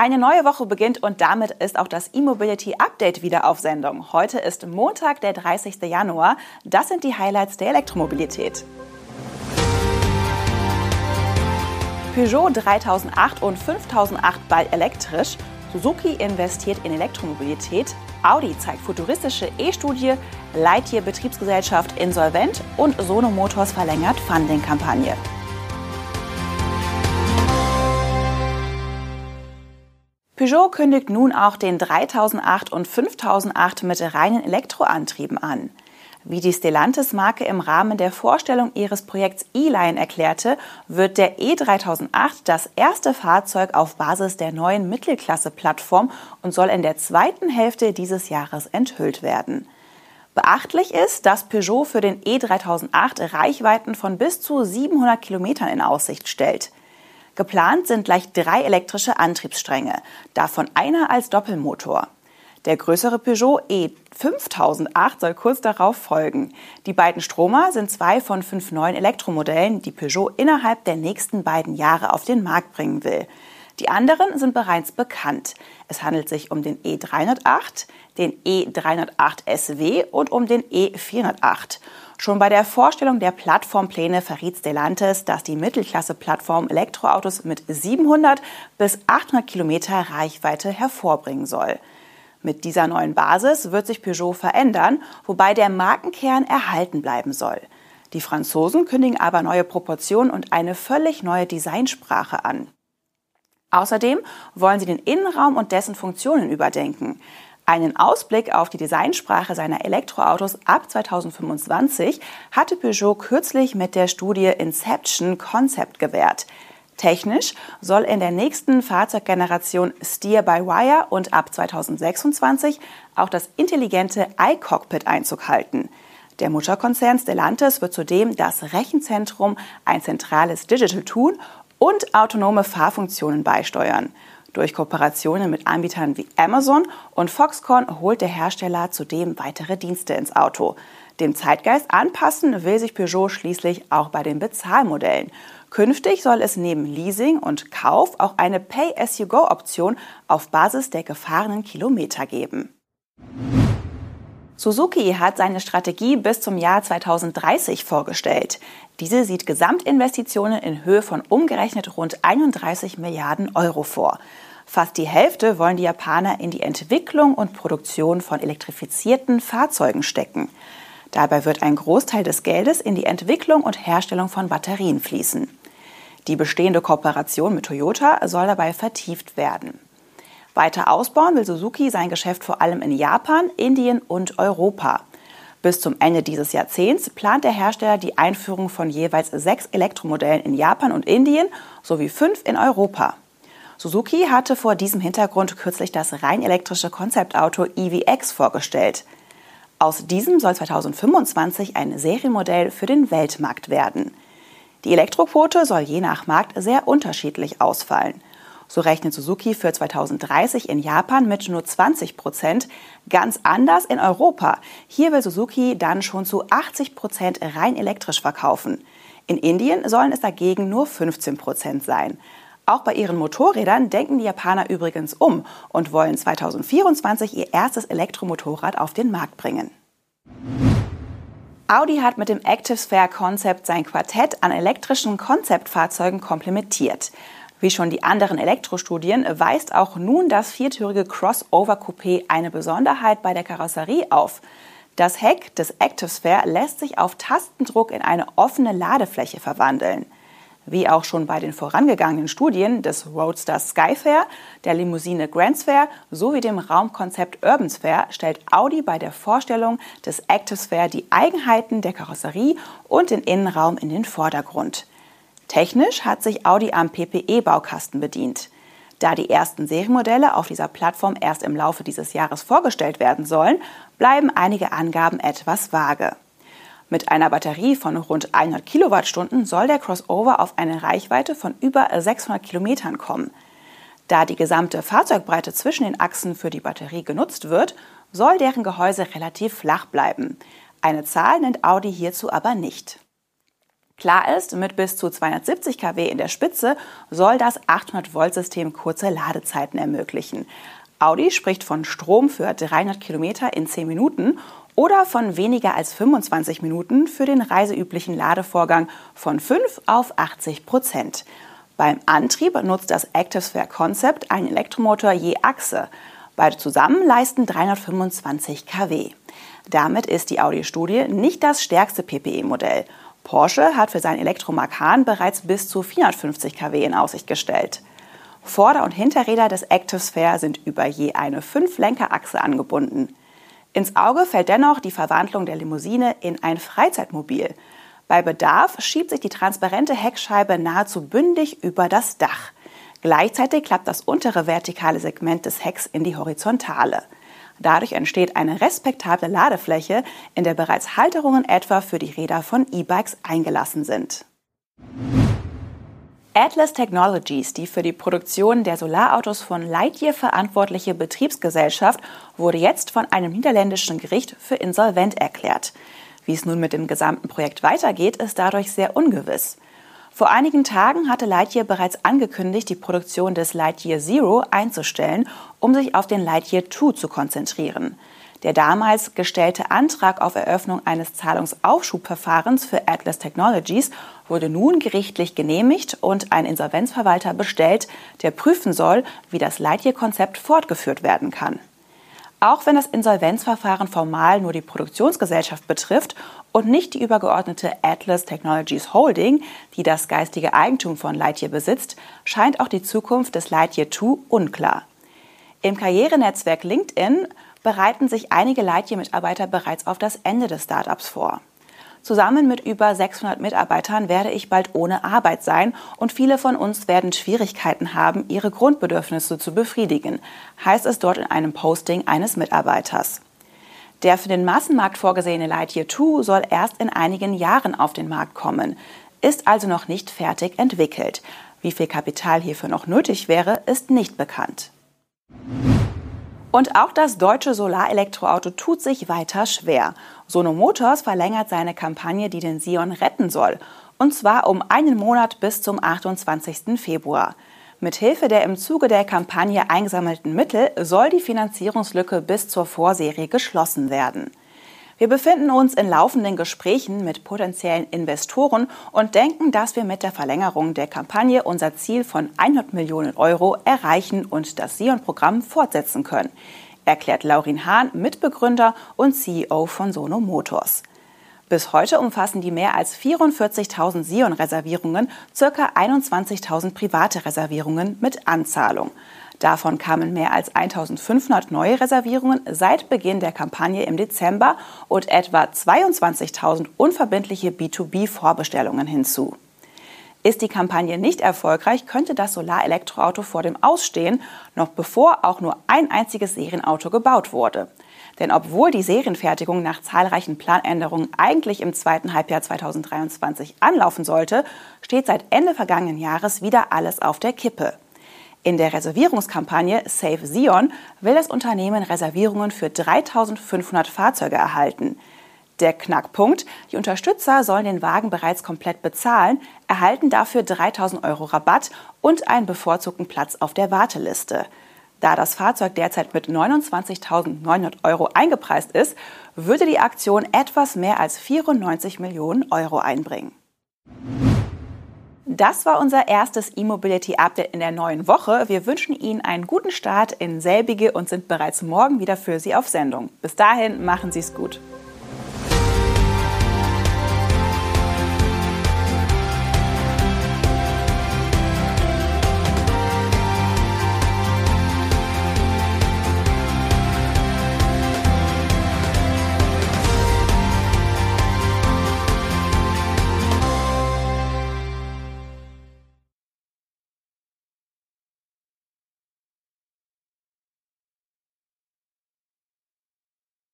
Eine neue Woche beginnt und damit ist auch das E-Mobility Update wieder auf Sendung. Heute ist Montag, der 30. Januar. Das sind die Highlights der Elektromobilität. Peugeot 3008 und 5008 bald elektrisch. Suzuki investiert in Elektromobilität. Audi zeigt futuristische E-Studie. Lightyear Betriebsgesellschaft insolvent und Sono Motors verlängert Funding-Kampagne. Peugeot kündigt nun auch den 3008 und 5008 mit reinen Elektroantrieben an. Wie die Stellantis-Marke im Rahmen der Vorstellung ihres Projekts E-Line erklärte, wird der E3008 das erste Fahrzeug auf Basis der neuen Mittelklasse-Plattform und soll in der zweiten Hälfte dieses Jahres enthüllt werden. Beachtlich ist, dass Peugeot für den E3008 Reichweiten von bis zu 700 Kilometern in Aussicht stellt. Geplant sind gleich drei elektrische Antriebsstränge, davon einer als Doppelmotor. Der größere Peugeot E5008 soll kurz darauf folgen. Die beiden Stromer sind zwei von fünf neuen Elektromodellen, die Peugeot innerhalb der nächsten beiden Jahre auf den Markt bringen will. Die anderen sind bereits bekannt. Es handelt sich um den E308, den E308 SW und um den E408. Schon bei der Vorstellung der Plattformpläne verriet Stellantis, dass die Mittelklasse-Plattform Elektroautos mit 700 bis 800 Kilometer Reichweite hervorbringen soll. Mit dieser neuen Basis wird sich Peugeot verändern, wobei der Markenkern erhalten bleiben soll. Die Franzosen kündigen aber neue Proportionen und eine völlig neue Designsprache an. Außerdem wollen sie den Innenraum und dessen Funktionen überdenken. Einen Ausblick auf die Designsprache seiner Elektroautos ab 2025 hatte Peugeot kürzlich mit der Studie Inception Concept gewährt. Technisch soll in der nächsten Fahrzeuggeneration Steer-by-Wire und ab 2026 auch das intelligente iCockpit Einzug halten. Der Mutterkonzern Stellantis wird zudem das Rechenzentrum, ein zentrales Digital Tool und autonome Fahrfunktionen beisteuern. Durch Kooperationen mit Anbietern wie Amazon und Foxconn holt der Hersteller zudem weitere Dienste ins Auto. Dem Zeitgeist anpassen will sich Peugeot schließlich auch bei den Bezahlmodellen. Künftig soll es neben Leasing und Kauf auch eine Pay-as-you-go-Option auf Basis der gefahrenen Kilometer geben. Suzuki hat seine Strategie bis zum Jahr 2030 vorgestellt. Diese sieht Gesamtinvestitionen in Höhe von umgerechnet rund 31 Milliarden Euro vor. Fast die Hälfte wollen die Japaner in die Entwicklung und Produktion von elektrifizierten Fahrzeugen stecken. Dabei wird ein Großteil des Geldes in die Entwicklung und Herstellung von Batterien fließen. Die bestehende Kooperation mit Toyota soll dabei vertieft werden. Weiter ausbauen will Suzuki sein Geschäft vor allem in Japan, Indien und Europa. Bis zum Ende dieses Jahrzehnts plant der Hersteller die Einführung von jeweils sechs Elektromodellen in Japan und Indien sowie fünf in Europa. Suzuki hatte vor diesem Hintergrund kürzlich das rein elektrische Konzeptauto EVX vorgestellt. Aus diesem soll 2025 ein Serienmodell für den Weltmarkt werden. Die Elektroquote soll je nach Markt sehr unterschiedlich ausfallen. So rechnet Suzuki für 2030 in Japan mit nur 20 Prozent, ganz anders in Europa. Hier will Suzuki dann schon zu 80 Prozent rein elektrisch verkaufen. In Indien sollen es dagegen nur 15 Prozent sein. Auch bei ihren Motorrädern denken die Japaner übrigens um und wollen 2024 ihr erstes Elektromotorrad auf den Markt bringen. Audi hat mit dem Active Sphere Concept sein Quartett an elektrischen Konzeptfahrzeugen komplementiert. Wie schon die anderen Elektrostudien weist auch nun das viertürige Crossover Coupé eine Besonderheit bei der Karosserie auf. Das Heck des Active Sphere lässt sich auf Tastendruck in eine offene Ladefläche verwandeln. Wie auch schon bei den vorangegangenen Studien des Roadster Skyfair, der Limousine Grand Sphere sowie dem Raumkonzept Urban Sphere stellt Audi bei der Vorstellung des Active Sphere die Eigenheiten der Karosserie und den Innenraum in den Vordergrund. Technisch hat sich Audi am PPE-Baukasten bedient. Da die ersten Serienmodelle auf dieser Plattform erst im Laufe dieses Jahres vorgestellt werden sollen, bleiben einige Angaben etwas vage. Mit einer Batterie von rund 100 Kilowattstunden soll der Crossover auf eine Reichweite von über 600 Kilometern kommen. Da die gesamte Fahrzeugbreite zwischen den Achsen für die Batterie genutzt wird, soll deren Gehäuse relativ flach bleiben. Eine Zahl nennt Audi hierzu aber nicht. Klar ist, mit bis zu 270 kW in der Spitze soll das 800-Volt-System kurze Ladezeiten ermöglichen. Audi spricht von Strom für 300 Kilometer in 10 Minuten oder von weniger als 25 Minuten für den reiseüblichen Ladevorgang von 5 auf 80 Prozent. Beim Antrieb nutzt das ActiveSphere Concept einen Elektromotor je Achse. Beide zusammen leisten 325 kW. Damit ist die Audi-Studie nicht das stärkste PPE-Modell. Porsche hat für sein Elektromakan bereits bis zu 450 kW in Aussicht gestellt. Vorder- und Hinterräder des ActiveSphere sind über je eine 5-Lenkerachse angebunden. Ins Auge fällt dennoch die Verwandlung der Limousine in ein Freizeitmobil. Bei Bedarf schiebt sich die transparente Heckscheibe nahezu bündig über das Dach. Gleichzeitig klappt das untere vertikale Segment des Hecks in die horizontale. Dadurch entsteht eine respektable Ladefläche, in der bereits Halterungen etwa für die Räder von E-Bikes eingelassen sind. Atlas Technologies, die für die Produktion der Solarautos von Lightyear verantwortliche Betriebsgesellschaft, wurde jetzt von einem niederländischen Gericht für insolvent erklärt. Wie es nun mit dem gesamten Projekt weitergeht, ist dadurch sehr ungewiss. Vor einigen Tagen hatte Lightyear bereits angekündigt, die Produktion des Lightyear Zero einzustellen, um sich auf den Lightyear 2 zu konzentrieren. Der damals gestellte Antrag auf Eröffnung eines Zahlungsaufschubverfahrens für Atlas Technologies wurde nun gerichtlich genehmigt und ein Insolvenzverwalter bestellt, der prüfen soll, wie das Lightyear-Konzept fortgeführt werden kann. Auch wenn das Insolvenzverfahren formal nur die Produktionsgesellschaft betrifft und nicht die übergeordnete Atlas Technologies Holding, die das geistige Eigentum von Lightyear besitzt, scheint auch die Zukunft des Lightyear 2 unklar. Im Karrierenetzwerk LinkedIn bereiten sich einige Lightyear-Mitarbeiter bereits auf das Ende des Startups vor. Zusammen mit über 600 Mitarbeitern werde ich bald ohne Arbeit sein und viele von uns werden Schwierigkeiten haben, ihre Grundbedürfnisse zu befriedigen, heißt es dort in einem Posting eines Mitarbeiters. Der für den Massenmarkt vorgesehene Lightyear 2 soll erst in einigen Jahren auf den Markt kommen, ist also noch nicht fertig entwickelt. Wie viel Kapital hierfür noch nötig wäre, ist nicht bekannt. Und auch das deutsche Solarelektroauto tut sich weiter schwer. Sono Motors verlängert seine Kampagne, die den Sion retten soll. Und zwar um einen Monat bis zum 28. Februar. Mithilfe der im Zuge der Kampagne eingesammelten Mittel soll die Finanzierungslücke bis zur Vorserie geschlossen werden. Wir befinden uns in laufenden Gesprächen mit potenziellen Investoren und denken, dass wir mit der Verlängerung der Kampagne unser Ziel von 100 Millionen Euro erreichen und das Sion-Programm fortsetzen können, erklärt Laurin Hahn, Mitbegründer und CEO von Sono Motors. Bis heute umfassen die mehr als 44.000 Sion-Reservierungen ca. 21.000 private Reservierungen mit Anzahlung. Davon kamen mehr als 1500 neue Reservierungen seit Beginn der Kampagne im Dezember und etwa 22.000 unverbindliche B2B-Vorbestellungen hinzu. Ist die Kampagne nicht erfolgreich, könnte das Solarelektroauto vor dem Ausstehen, noch bevor auch nur ein einziges Serienauto gebaut wurde. Denn obwohl die Serienfertigung nach zahlreichen Planänderungen eigentlich im zweiten Halbjahr 2023 anlaufen sollte, steht seit Ende vergangenen Jahres wieder alles auf der Kippe. In der Reservierungskampagne Save Sion will das Unternehmen Reservierungen für 3500 Fahrzeuge erhalten. Der Knackpunkt, die Unterstützer sollen den Wagen bereits komplett bezahlen, erhalten dafür 3000 Euro Rabatt und einen bevorzugten Platz auf der Warteliste. Da das Fahrzeug derzeit mit 29.900 Euro eingepreist ist, würde die Aktion etwas mehr als 94 Millionen Euro einbringen. Das war unser erstes E-Mobility-Update in der neuen Woche. Wir wünschen Ihnen einen guten Start in selbige und sind bereits morgen wieder für Sie auf Sendung. Bis dahin, machen Sie es gut.